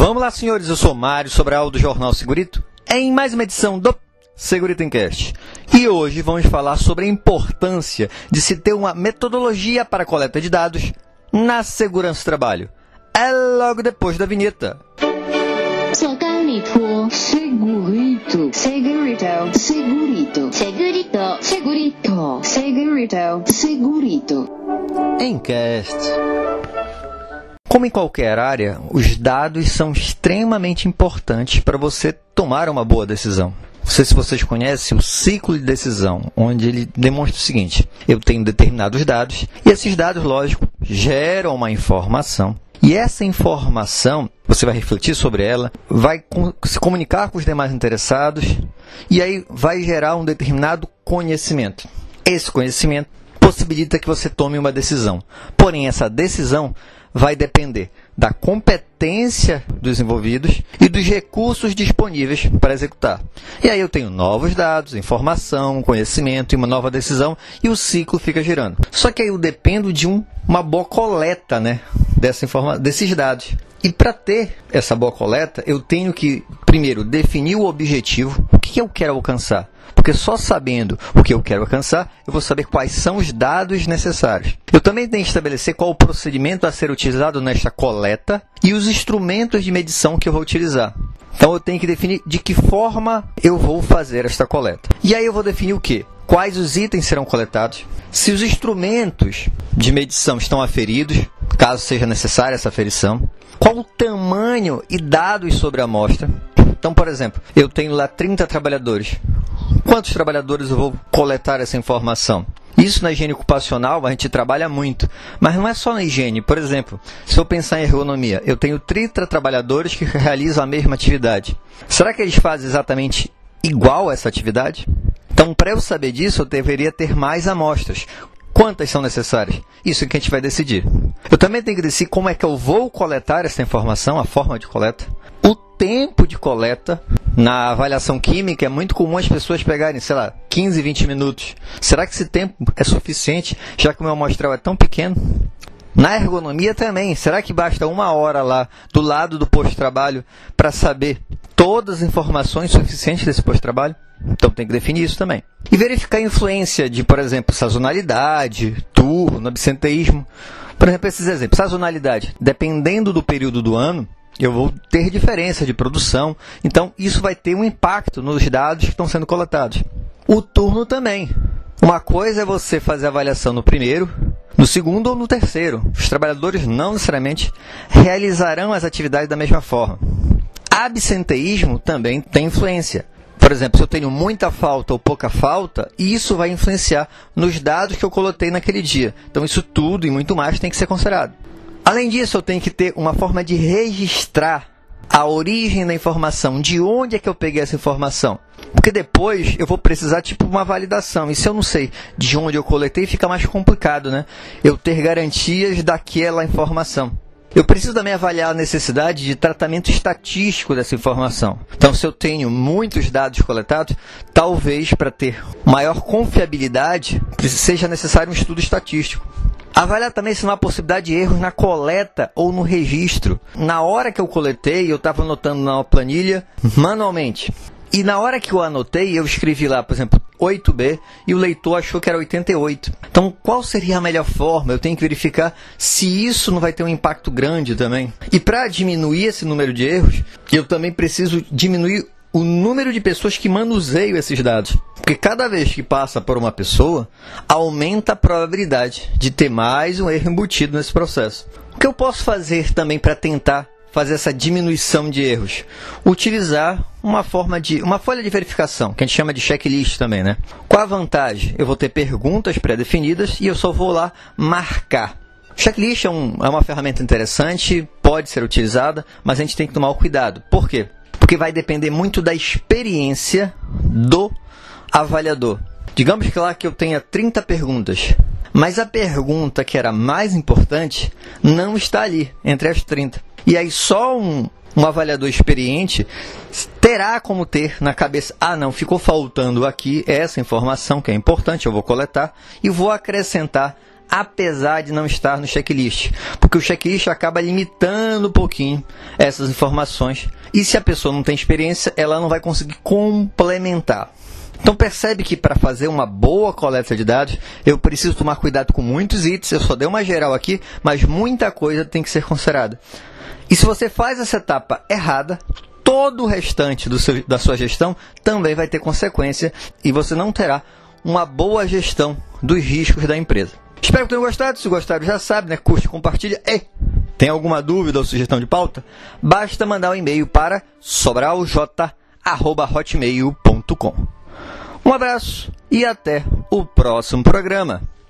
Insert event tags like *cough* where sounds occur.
Vamos lá, senhores. Eu sou Mário Sobral do Jornal Segurito, em mais uma edição do Segurito Encast. E hoje vamos falar sobre a importância de se ter uma metodologia para a coleta de dados na segurança do trabalho. É logo depois da vinheta. Segurito, segurito, segurito, segurito, segurito, segurito, segurito, segurito. Encast. Como em qualquer área, os dados são extremamente importantes para você tomar uma boa decisão. Não sei se vocês conhecem o ciclo de decisão, onde ele demonstra o seguinte: eu tenho determinados dados e esses dados, lógico, geram uma informação. E essa informação, você vai refletir sobre ela, vai se comunicar com os demais interessados e aí vai gerar um determinado conhecimento. Esse conhecimento possibilita que você tome uma decisão. Porém, essa decisão vai depender da competência dos envolvidos e dos recursos disponíveis para executar. E aí eu tenho novos dados, informação, conhecimento e uma nova decisão e o ciclo fica girando. Só que aí eu dependo de um, uma boa coleta né, dessa informa desses dados. E para ter essa boa coleta, eu tenho que, primeiro, definir o objetivo, o que eu quero alcançar. Porque só sabendo o que eu quero alcançar, eu vou saber quais são os dados necessários. Eu também tenho que estabelecer qual o procedimento a ser utilizado nesta coleta e os instrumentos de medição que eu vou utilizar. Então eu tenho que definir de que forma eu vou fazer esta coleta. E aí eu vou definir o que? Quais os itens serão coletados? Se os instrumentos de medição estão aferidos, caso seja necessária essa aferição. Qual o tamanho e dados sobre a amostra? Então, por exemplo, eu tenho lá 30 trabalhadores. Quantos trabalhadores eu vou coletar essa informação? Isso na higiene ocupacional a gente trabalha muito, mas não é só na higiene. Por exemplo, se eu pensar em ergonomia, eu tenho 30 trabalhadores que *laughs* realizam a mesma atividade. Será que eles fazem exatamente igual essa atividade? Então, para eu saber disso, eu deveria ter mais amostras. Quantas são necessárias? Isso é que a gente vai decidir. Eu também tenho que decidir como é que eu vou coletar essa informação, a forma de coleta, o tempo de coleta. Na avaliação química é muito comum as pessoas pegarem, sei lá, 15, 20 minutos. Será que esse tempo é suficiente, já que o meu amostral é tão pequeno? Na ergonomia também, será que basta uma hora lá do lado do posto de trabalho para saber todas as informações suficientes desse posto de trabalho? Então tem que definir isso também. E verificar a influência de, por exemplo, sazonalidade, turno, absenteísmo. Por exemplo, esses exemplos. Sazonalidade. Dependendo do período do ano, eu vou ter diferença de produção. Então, isso vai ter um impacto nos dados que estão sendo coletados. O turno também. Uma coisa é você fazer a avaliação no primeiro, no segundo ou no terceiro. Os trabalhadores não necessariamente realizarão as atividades da mesma forma. Absenteísmo também tem influência. Por exemplo, se eu tenho muita falta ou pouca falta, isso vai influenciar nos dados que eu coloquei naquele dia. Então, isso tudo e muito mais tem que ser considerado. Além disso, eu tenho que ter uma forma de registrar a origem da informação, de onde é que eu peguei essa informação. Porque depois eu vou precisar tipo uma validação. E se eu não sei de onde eu coletei, fica mais complicado, né? Eu ter garantias daquela informação. Eu preciso também avaliar a necessidade de tratamento estatístico dessa informação. Então, se eu tenho muitos dados coletados, talvez para ter maior confiabilidade seja necessário um estudo estatístico. Avaliar também se não há possibilidade de erros na coleta ou no registro. Na hora que eu coletei, eu estava anotando na planilha manualmente. E na hora que eu anotei, eu escrevi lá, por exemplo, 8B e o leitor achou que era 88. Então, qual seria a melhor forma? Eu tenho que verificar se isso não vai ter um impacto grande também. E para diminuir esse número de erros, eu também preciso diminuir o número de pessoas que manuseiam esses dados. Porque cada vez que passa por uma pessoa, aumenta a probabilidade de ter mais um erro embutido nesse processo. O que eu posso fazer também para tentar fazer essa diminuição de erros? Utilizar uma forma de uma folha de verificação, que a gente chama de checklist também, né? Qual a vantagem? Eu vou ter perguntas pré-definidas e eu só vou lá marcar. Checklist é, um, é uma ferramenta interessante, pode ser utilizada, mas a gente tem que tomar cuidado. Por quê? Porque vai depender muito da experiência do avaliador. Digamos que lá que eu tenha 30 perguntas, mas a pergunta que era mais importante não está ali, entre as 30. E aí só um, um avaliador experiente terá como ter na cabeça: ah, não, ficou faltando aqui essa informação que é importante, eu vou coletar e vou acrescentar apesar de não estar no checklist, porque o checklist acaba limitando um pouquinho essas informações e se a pessoa não tem experiência, ela não vai conseguir complementar. Então percebe que para fazer uma boa coleta de dados, eu preciso tomar cuidado com muitos itens. Eu só dei uma geral aqui, mas muita coisa tem que ser considerada. E se você faz essa etapa errada, todo o restante seu, da sua gestão também vai ter consequência e você não terá uma boa gestão dos riscos da empresa. Espero que tenham gostado. Se gostaram, já sabe, né? Curte, compartilha. E tem alguma dúvida ou sugestão de pauta? Basta mandar um e-mail para sobralj@hotmail.com. Um abraço e até o próximo programa.